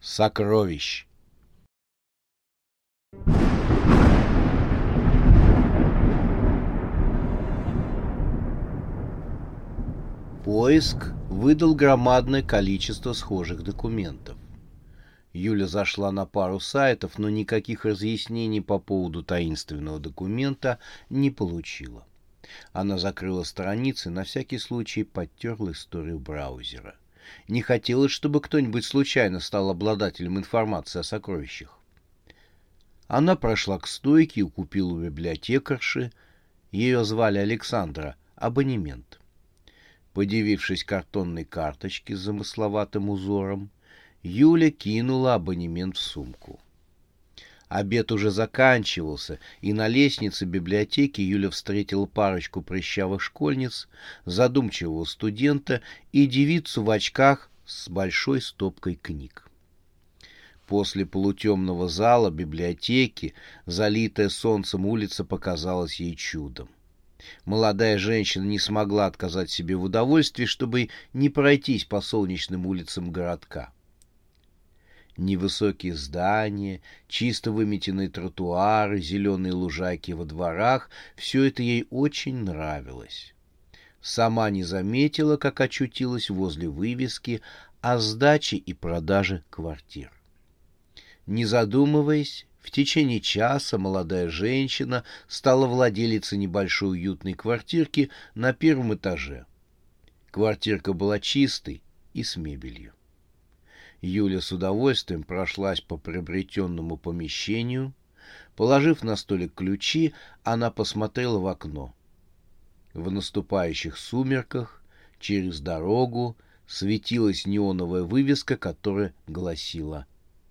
сокровищ. Поиск выдал громадное количество схожих документов. Юля зашла на пару сайтов, но никаких разъяснений по поводу таинственного документа не получила. Она закрыла страницы, на всякий случай подтерла историю браузера. Не хотелось, чтобы кто-нибудь случайно стал обладателем информации о сокровищах. Она прошла к стойке и купила у библиотекарши, ее звали Александра, абонемент. Подивившись картонной карточке с замысловатым узором, Юля кинула абонемент в сумку. Обед уже заканчивался, и на лестнице библиотеки Юля встретила парочку прыщавых школьниц, задумчивого студента и девицу в очках с большой стопкой книг. После полутемного зала библиотеки, залитая солнцем улица показалась ей чудом. Молодая женщина не смогла отказать себе в удовольствии, чтобы не пройтись по солнечным улицам городка. Невысокие здания, чисто выметенные тротуары, зеленые лужайки во дворах — все это ей очень нравилось. Сама не заметила, как очутилась возле вывески о сдаче и продаже квартир. Не задумываясь, в течение часа молодая женщина стала владелицей небольшой уютной квартирки на первом этаже. Квартирка была чистой и с мебелью. Юля с удовольствием прошлась по приобретенному помещению. Положив на столик ключи, она посмотрела в окно. В наступающих сумерках через дорогу светилась неоновая вывеска, которая гласила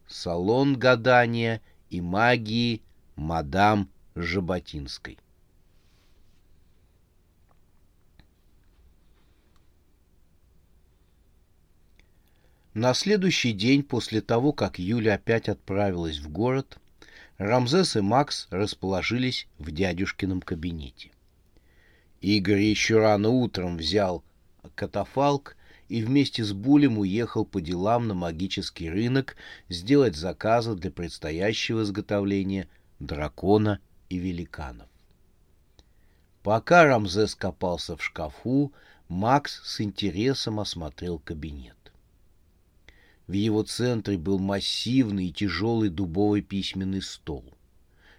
«Салон гадания и магии мадам Жаботинской». На следующий день после того, как Юля опять отправилась в город, Рамзес и Макс расположились в дядюшкином кабинете. Игорь еще рано утром взял катафалк и вместе с Булем уехал по делам на магический рынок сделать заказы для предстоящего изготовления дракона и великанов. Пока Рамзес копался в шкафу, Макс с интересом осмотрел кабинет. В его центре был массивный и тяжелый дубовый письменный стол.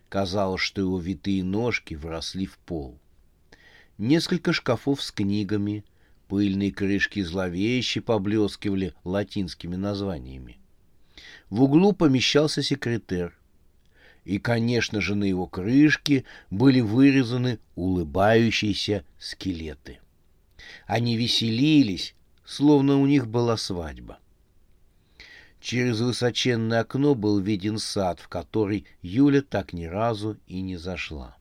Казалось, что его витые ножки вросли в пол. Несколько шкафов с книгами, пыльные крышки зловеще поблескивали латинскими названиями. В углу помещался секретер. И, конечно же, на его крышке были вырезаны улыбающиеся скелеты. Они веселились, словно у них была свадьба. Через высоченное окно был виден сад, в который Юля так ни разу и не зашла.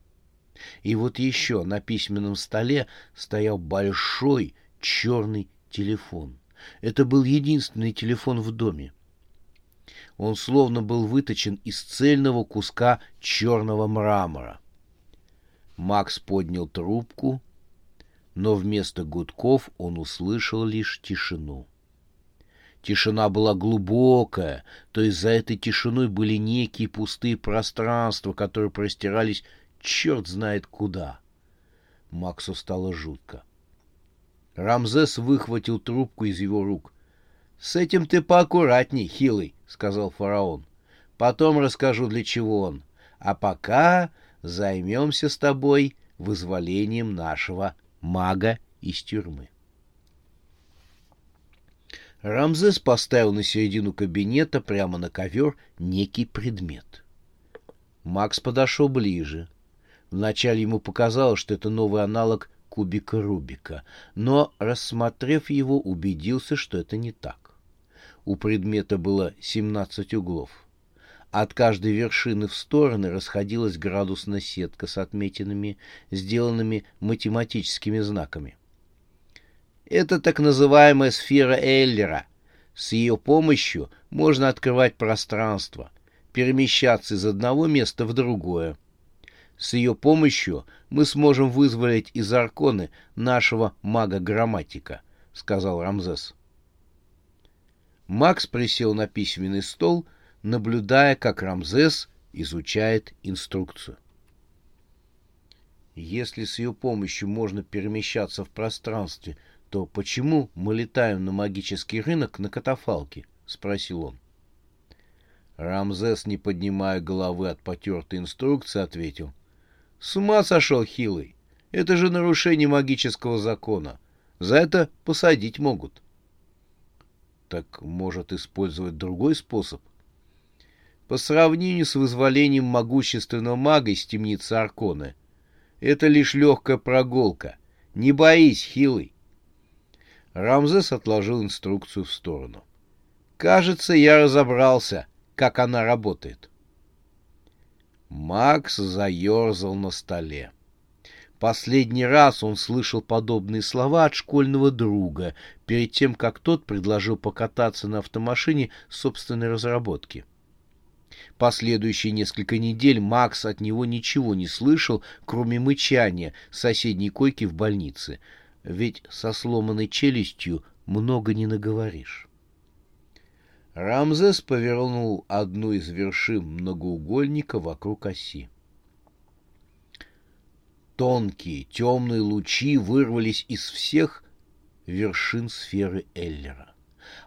И вот еще на письменном столе стоял большой черный телефон. Это был единственный телефон в доме. Он словно был выточен из цельного куска черного мрамора. Макс поднял трубку, но вместо гудков он услышал лишь тишину. Тишина была глубокая, то есть за этой тишиной были некие пустые пространства, которые простирались черт знает куда. Максу стало жутко. Рамзес выхватил трубку из его рук. — С этим ты поаккуратней, хилый, — сказал фараон. — Потом расскажу, для чего он. А пока займемся с тобой вызволением нашего мага из тюрьмы. — Рамзес поставил на середину кабинета прямо на ковер некий предмет. Макс подошел ближе. Вначале ему показалось, что это новый аналог кубика Рубика, но, рассмотрев его, убедился, что это не так. у предмета было 17 углов. От каждой вершины в стороны расходилась градусная сетка с отметинами, сделанными математическими знаками. Это так называемая сфера Эллера. С ее помощью можно открывать пространство, перемещаться из одного места в другое. С ее помощью мы сможем вызволить из Арконы нашего мага-грамматика, — сказал Рамзес. Макс присел на письменный стол, наблюдая, как Рамзес изучает инструкцию. Если с ее помощью можно перемещаться в пространстве, то почему мы летаем на магический рынок на катафалке? — спросил он. Рамзес, не поднимая головы от потертой инструкции, ответил. — С ума сошел, Хилый. Это же нарушение магического закона. За это посадить могут. — Так может использовать другой способ? По сравнению с вызволением могущественного мага из темницы Арконы, это лишь легкая прогулка. Не боись, Хилый. Рамзес отложил инструкцию в сторону. «Кажется, я разобрался, как она работает». Макс заерзал на столе. Последний раз он слышал подобные слова от школьного друга, перед тем, как тот предложил покататься на автомашине собственной разработки. Последующие несколько недель Макс от него ничего не слышал, кроме мычания соседней койки в больнице — ведь со сломанной челюстью много не наговоришь. Рамзес повернул одну из вершин многоугольника вокруг оси. Тонкие темные лучи вырвались из всех вершин сферы Эллера.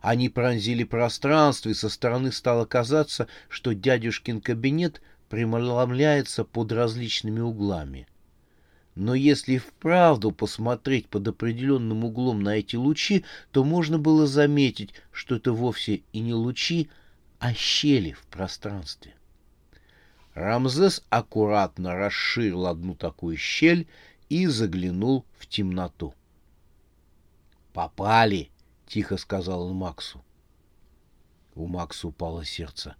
Они пронзили пространство, и со стороны стало казаться, что дядюшкин кабинет преломляется под различными углами. Но если вправду посмотреть под определенным углом на эти лучи, то можно было заметить, что это вовсе и не лучи, а щели в пространстве. Рамзес аккуратно расширил одну такую щель и заглянул в темноту. «Попали!» — тихо сказал он Максу. У Макса упало сердце.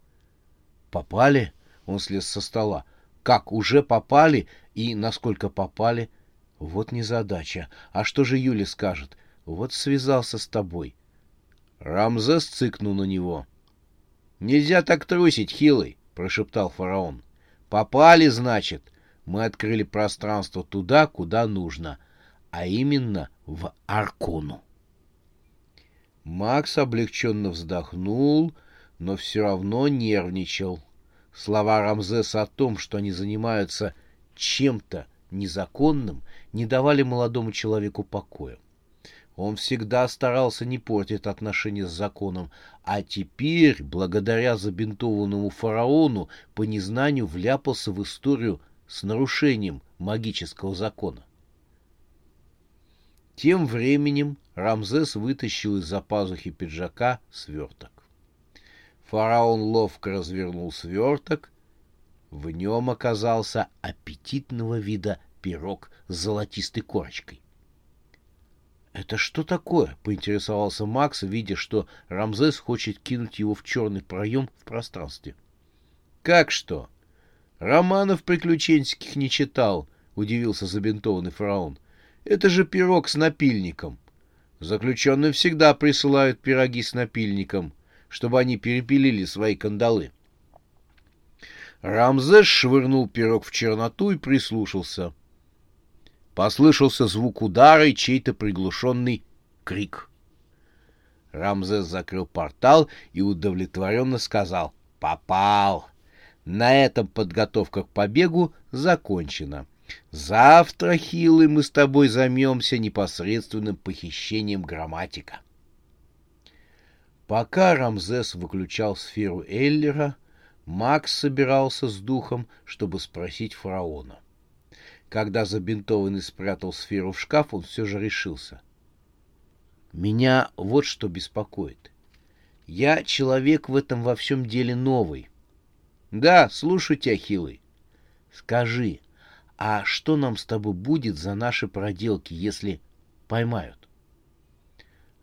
«Попали?» — он слез со стола. «Как, уже попали? И насколько попали? Вот незадача. А что же Юля скажет? Вот связался с тобой. Рамзес цыкнул на него. «Нельзя так трусить, хилый!» — прошептал фараон. «Попали, значит. Мы открыли пространство туда, куда нужно, а именно в Аркону». Макс облегченно вздохнул, но все равно нервничал. Слова Рамзеса о том, что они занимаются чем-то незаконным не давали молодому человеку покоя. Он всегда старался не портить отношения с законом, а теперь, благодаря забинтованному фараону, по незнанию вляпался в историю с нарушением магического закона. Тем временем Рамзес вытащил из-за пазухи пиджака сверток. Фараон ловко развернул сверток в нем оказался аппетитного вида пирог с золотистой корочкой. «Это что такое?» — поинтересовался Макс, видя, что Рамзес хочет кинуть его в черный проем в пространстве. «Как что? Романов приключенческих не читал», — удивился забинтованный фараон. «Это же пирог с напильником. Заключенные всегда присылают пироги с напильником, чтобы они перепилили свои кандалы». Рамзес швырнул пирог в черноту и прислушался. Послышался звук удара и чей-то приглушенный крик. Рамзес закрыл портал и удовлетворенно сказал «Попал!». На этом подготовка к побегу закончена. Завтра, Хилый, мы с тобой займемся непосредственным похищением грамматика. Пока Рамзес выключал сферу Эллера, Макс собирался с духом, чтобы спросить фараона. Когда забинтованный спрятал сферу в шкаф, он все же решился. «Меня вот что беспокоит. Я человек в этом во всем деле новый. Да, слушаю тебя, Хилый. Скажи, а что нам с тобой будет за наши проделки, если поймают?»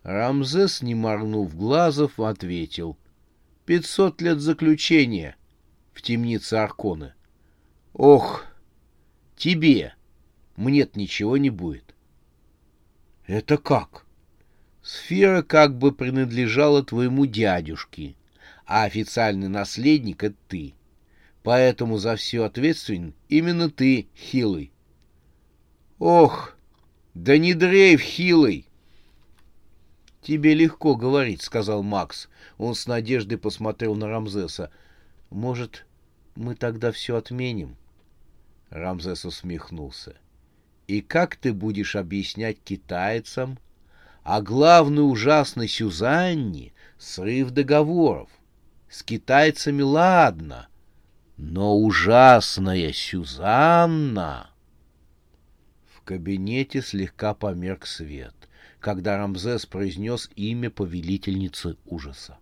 Рамзес, не моргнув глазов, ответил. «Пятьсот лет заключения в темнице Аркона. Ох, тебе мне ничего не будет». «Это как?» «Сфера как бы принадлежала твоему дядюшке, а официальный наследник — это ты. Поэтому за все ответственен именно ты, Хилый». «Ох, да не дрейф, Хилый!» «Тебе легко говорить», — сказал Макс. Он с надеждой посмотрел на Рамзеса. «Может, мы тогда все отменим?» Рамзес усмехнулся. «И как ты будешь объяснять китайцам, а главное ужасной Сюзанне срыв договоров? С китайцами ладно, но ужасная Сюзанна...» В кабинете слегка померк свет когда Рамзес произнес имя повелительницы ужаса.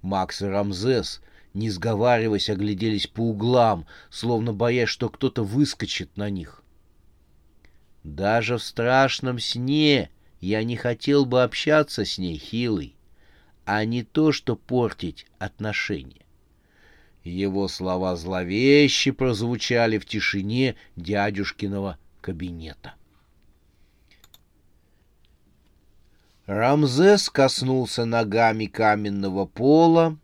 Макс и Рамзес, не сговариваясь, огляделись по углам, словно боясь, что кто-то выскочит на них. Даже в страшном сне я не хотел бы общаться с ней, хилый, а не то, что портить отношения. Его слова зловеще прозвучали в тишине дядюшкиного кабинета. Рамзес коснулся ногами каменного пола.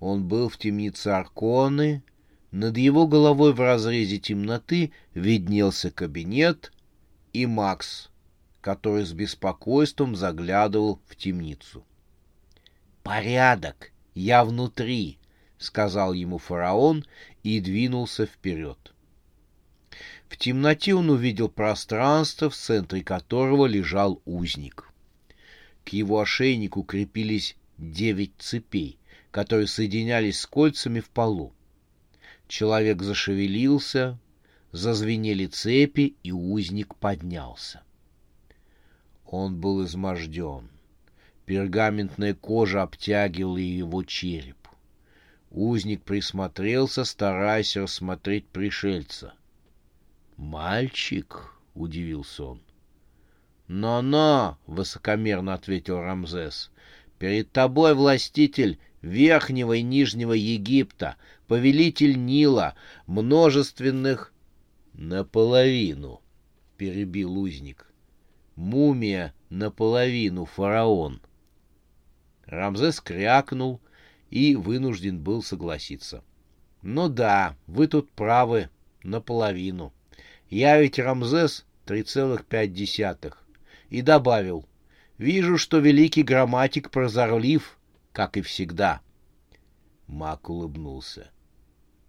Он был в темнице Арконы. Над его головой в разрезе темноты виднелся кабинет и Макс, который с беспокойством заглядывал в темницу. «Порядок! Я внутри!» — сказал ему фараон и двинулся вперед. В темноте он увидел пространство, в центре которого лежал узник. К его ошейнику крепились девять цепей, которые соединялись с кольцами в полу. Человек зашевелился, зазвенели цепи, и узник поднялся. Он был изможден. Пергаментная кожа обтягивала его череп. Узник присмотрелся, стараясь рассмотреть пришельца. «Мальчик?» — удивился он. «Но-но!» — высокомерно ответил Рамзес. «Перед тобой властитель Верхнего и Нижнего Египта, повелитель Нила, множественных...» «Наполовину», — перебил узник. «Мумия наполовину, фараон». Рамзес крякнул и вынужден был согласиться. «Ну да, вы тут правы, наполовину. Я ведь Рамзес три целых пять десятых и добавил, «Вижу, что великий грамматик прозорлив, как и всегда». Мак улыбнулся.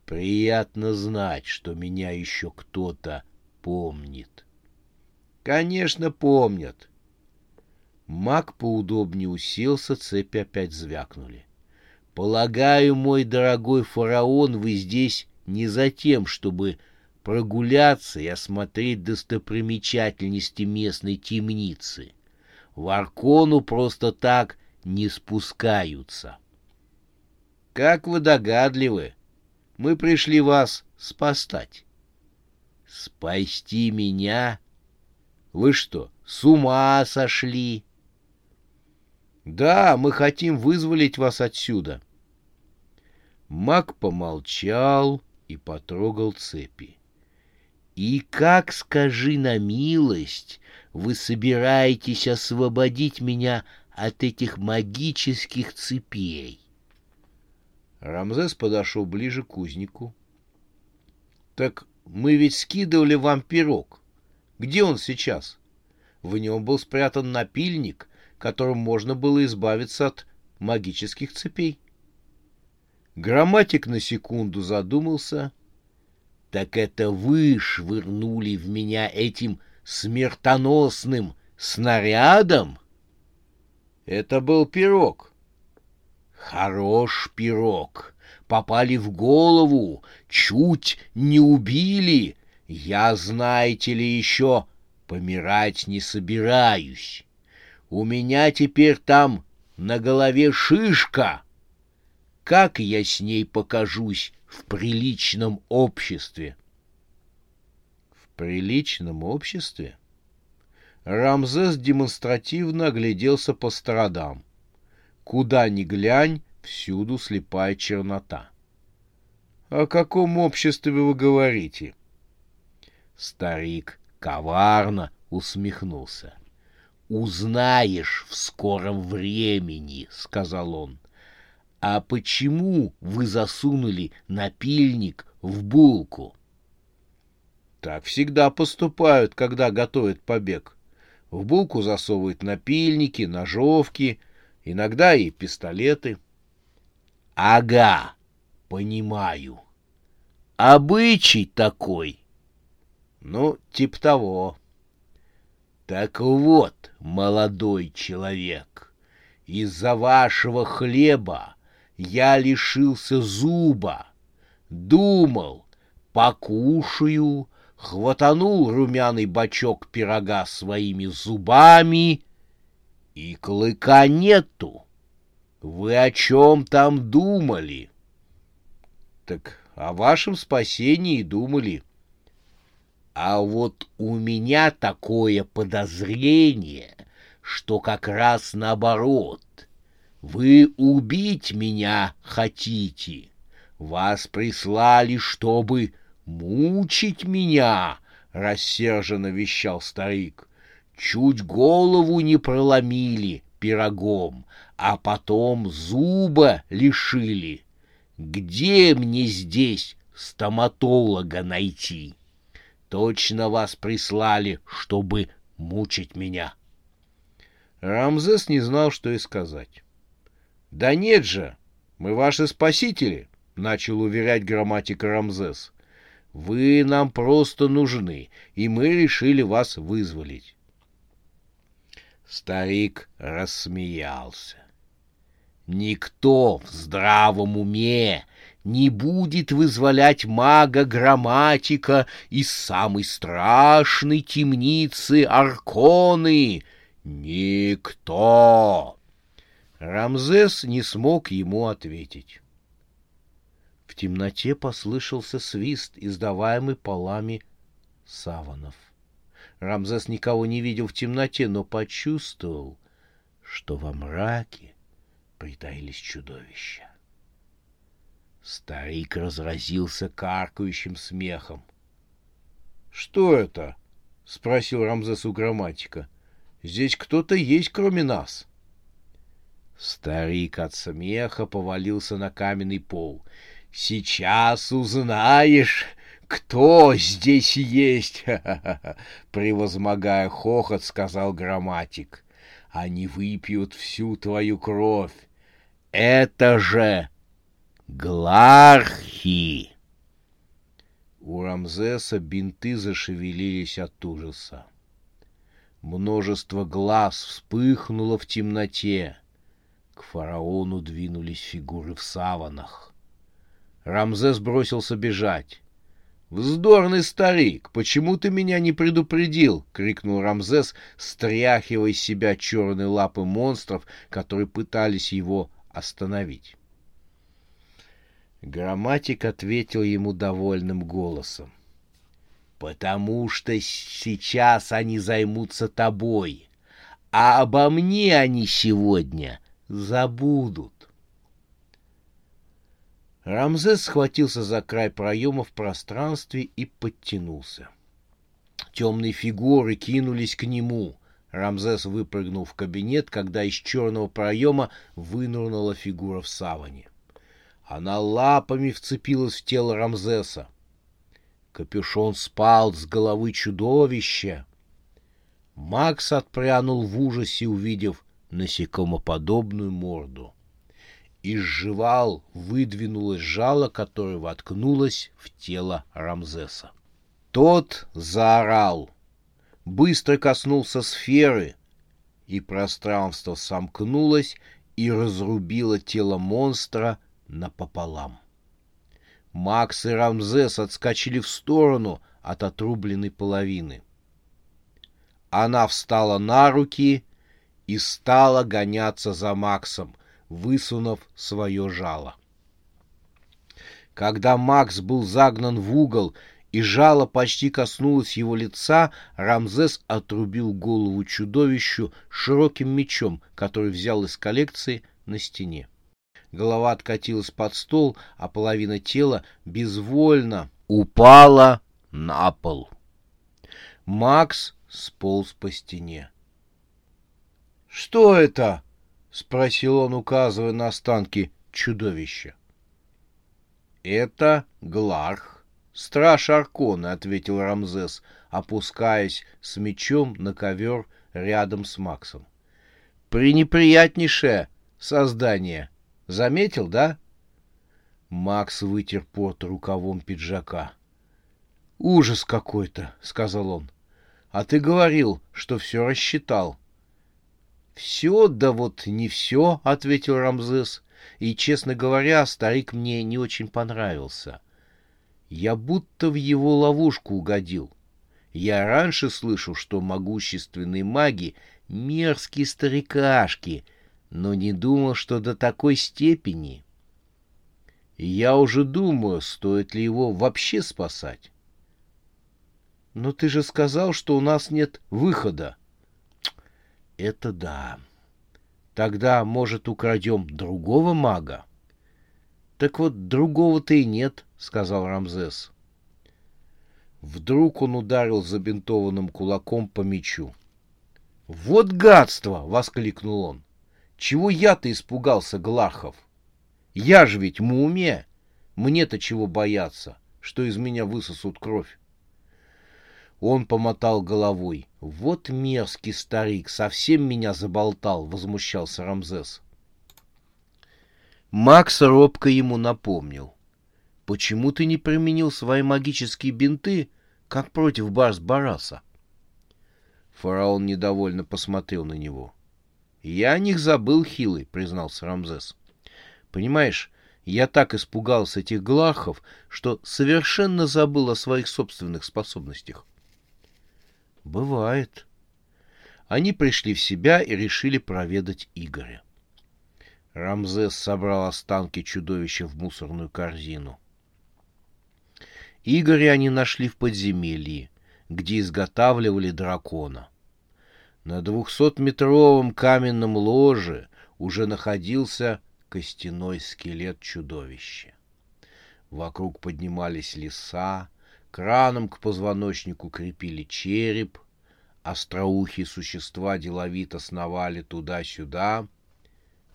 «Приятно знать, что меня еще кто-то помнит». «Конечно, помнят». Мак поудобнее уселся, цепи опять звякнули. «Полагаю, мой дорогой фараон, вы здесь не за тем, чтобы прогуляться и осмотреть достопримечательности местной темницы. В Аркону просто так не спускаются. Как вы догадливы, мы пришли вас спастать. Спасти меня? Вы что, с ума сошли? Да, мы хотим вызволить вас отсюда. Маг помолчал и потрогал цепи. И как, скажи на милость, вы собираетесь освободить меня от этих магических цепей? Рамзес подошел ближе к узнику. — Так мы ведь скидывали вам пирог. Где он сейчас? В нем был спрятан напильник, которым можно было избавиться от магических цепей. Грамматик на секунду задумался — так это вы швырнули в меня этим смертоносным снарядом? Это был пирог. Хорош пирог. Попали в голову, чуть не убили. Я, знаете ли, еще помирать не собираюсь. У меня теперь там на голове шишка. Как я с ней покажусь в приличном обществе. В приличном обществе? Рамзес демонстративно огляделся по сторонам. Куда ни глянь, всюду слепая чернота. — О каком обществе вы говорите? Старик коварно усмехнулся. — Узнаешь в скором времени, — сказал он. — А почему вы засунули напильник в булку? — Так всегда поступают, когда готовят побег. В булку засовывают напильники, ножовки, иногда и пистолеты. — Ага, понимаю. Обычай такой. Ну, тип того. Так вот, молодой человек, из-за вашего хлеба я лишился зуба. Думал, покушаю, хватанул румяный бачок пирога своими зубами, и клыка нету. Вы о чем там думали? Так о вашем спасении думали. А вот у меня такое подозрение, что как раз наоборот. Вы убить меня хотите. Вас прислали, чтобы «Мучить меня!» — рассерженно вещал старик. «Чуть голову не проломили пирогом, а потом зуба лишили. Где мне здесь стоматолога найти? Точно вас прислали, чтобы мучить меня». Рамзес не знал, что и сказать. «Да нет же, мы ваши спасители», — начал уверять грамматика Рамзес. Вы нам просто нужны, и мы решили вас вызволить. Старик рассмеялся. Никто в здравом уме не будет вызволять мага-грамматика из самой страшной темницы Арконы. Никто! Рамзес не смог ему ответить. В темноте послышался свист, издаваемый полами саванов. Рамзес никого не видел в темноте, но почувствовал, что во мраке притаились чудовища. Старик разразился каркающим смехом. — Что это? — спросил Рамзес у грамматика. — Здесь кто-то есть, кроме нас. Старик от смеха повалился на каменный пол — Сейчас узнаешь, кто здесь есть, превозмогая хохот, сказал грамматик. Они выпьют всю твою кровь. Это же глархи. У Рамзеса бинты зашевелились от ужаса. Множество глаз вспыхнуло в темноте. К фараону двинулись фигуры в саванах. Рамзес бросился бежать. «Вздорный старик! Почему ты меня не предупредил?» — крикнул Рамзес, стряхивая из себя черные лапы монстров, которые пытались его остановить. Грамматик ответил ему довольным голосом. «Потому что сейчас они займутся тобой, а обо мне они сегодня забудут». Рамзес схватился за край проема в пространстве и подтянулся. Темные фигуры кинулись к нему. Рамзес выпрыгнул в кабинет, когда из черного проема вынырнула фигура в саване. Она лапами вцепилась в тело Рамзеса. Капюшон спал с головы чудовища. Макс отпрянул в ужасе, увидев насекомоподобную морду из жевал выдвинулось жало, которое воткнулось в тело Рамзеса. Тот заорал, быстро коснулся сферы, и пространство сомкнулось и разрубило тело монстра напополам. Макс и Рамзес отскочили в сторону от отрубленной половины. Она встала на руки и стала гоняться за Максом, высунув свое жало. Когда Макс был загнан в угол и жало почти коснулось его лица, Рамзес отрубил голову чудовищу широким мечом, который взял из коллекции на стене. Голова откатилась под стол, а половина тела безвольно упала на пол. Макс сполз по стене. «Что это?» — спросил он, указывая на останки чудовища. «Это Гларх, страж Аркона», — ответил Рамзес, опускаясь с мечом на ковер рядом с Максом. «Пренеприятнейшее создание. Заметил, да?» Макс вытер пот рукавом пиджака. «Ужас какой-то», — сказал он. «А ты говорил, что все рассчитал». «Все, да вот не все», — ответил Рамзес. «И, честно говоря, старик мне не очень понравился. Я будто в его ловушку угодил. Я раньше слышал, что могущественные маги — мерзкие старикашки, но не думал, что до такой степени. Я уже думаю, стоит ли его вообще спасать». «Но ты же сказал, что у нас нет выхода», это да. Тогда, может, украдем другого мага? Так вот, другого-то и нет, сказал Рамзес. Вдруг он ударил забинтованным кулаком по мечу. «Вот гадство!» — воскликнул он. «Чего я-то испугался, Глахов? Я же ведь уме! Мне-то чего бояться, что из меня высосут кровь? Он помотал головой. «Вот мерзкий старик, совсем меня заболтал», — возмущался Рамзес. Макс робко ему напомнил. «Почему ты не применил свои магические бинты, как против Барс-Бараса?» Фараон недовольно посмотрел на него. «Я о них забыл, хилый», — признался Рамзес. «Понимаешь, я так испугался этих глахов, что совершенно забыл о своих собственных способностях. Бывает. Они пришли в себя и решили проведать Игоря. Рамзес собрал останки чудовища в мусорную корзину. Игоря они нашли в подземелье, где изготавливали дракона. На двухсотметровом каменном ложе уже находился костяной скелет чудовища. Вокруг поднимались леса, Краном к позвоночнику крепили череп, остроухие существа деловито сновали туда-сюда.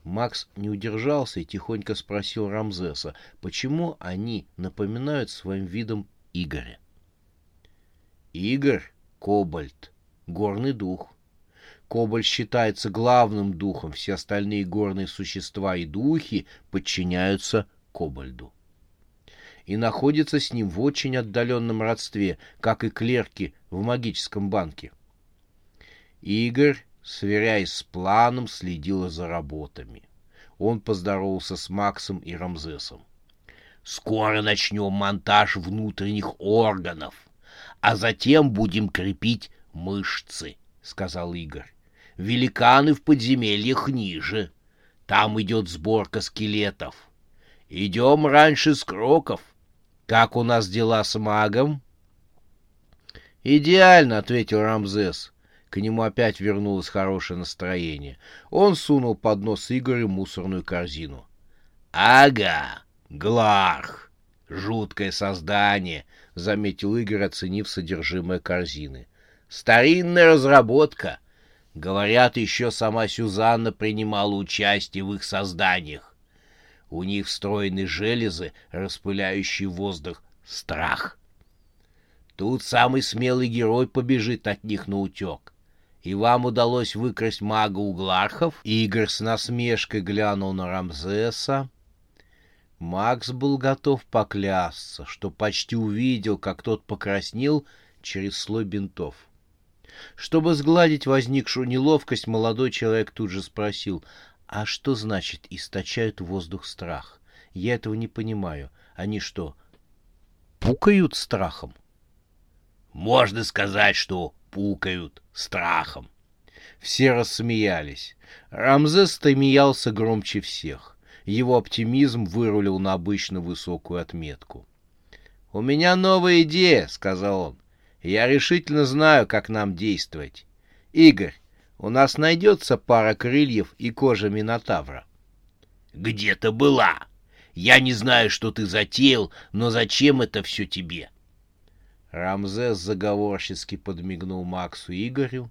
Макс не удержался и тихонько спросил Рамзеса, почему они напоминают своим видом Игоря. Игорь — кобальт, горный дух. Кобальт считается главным духом, все остальные горные существа и духи подчиняются кобальду и находится с ним в очень отдаленном родстве, как и клерки в магическом банке. Игорь, сверяясь с планом, следил за работами. Он поздоровался с Максом и Рамзесом. «Скоро начнем монтаж внутренних органов, а затем будем крепить мышцы», — сказал Игорь. «Великаны в подземельях ниже. Там идет сборка скелетов. Идем раньше скроков, как у нас дела с магом? Идеально, ответил Рамзес. К нему опять вернулось хорошее настроение. Он сунул под нос Игорю мусорную корзину. Ага, Гларх, жуткое создание, заметил Игорь, оценив содержимое корзины. Старинная разработка. Говорят, еще сама Сюзанна принимала участие в их созданиях. У них встроены железы, распыляющие воздух. Страх. Тут самый смелый герой побежит от них на утек. И вам удалось выкрасть мага Углархов? Игорь с насмешкой глянул на Рамзеса. Макс был готов поклясться, что почти увидел, как тот покраснел через слой бинтов. Чтобы сгладить возникшую неловкость, молодой человек тут же спросил, а что значит источают воздух страх? Я этого не понимаю. Они что, пукают страхом? Можно сказать, что пукают страхом. Все рассмеялись. Рамзес смеялся громче всех. Его оптимизм вырулил на обычно высокую отметку. «У меня новая идея», — сказал он. «Я решительно знаю, как нам действовать. Игорь, у нас найдется пара крыльев и кожа Минотавра». «Где-то была. Я не знаю, что ты затеял, но зачем это все тебе?» Рамзес заговорчески подмигнул Максу Игорю.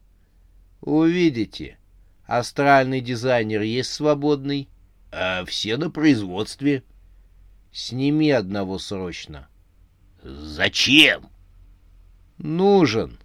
«Увидите. Астральный дизайнер есть свободный?» «А все на производстве». «Сними одного срочно». «Зачем?» «Нужен».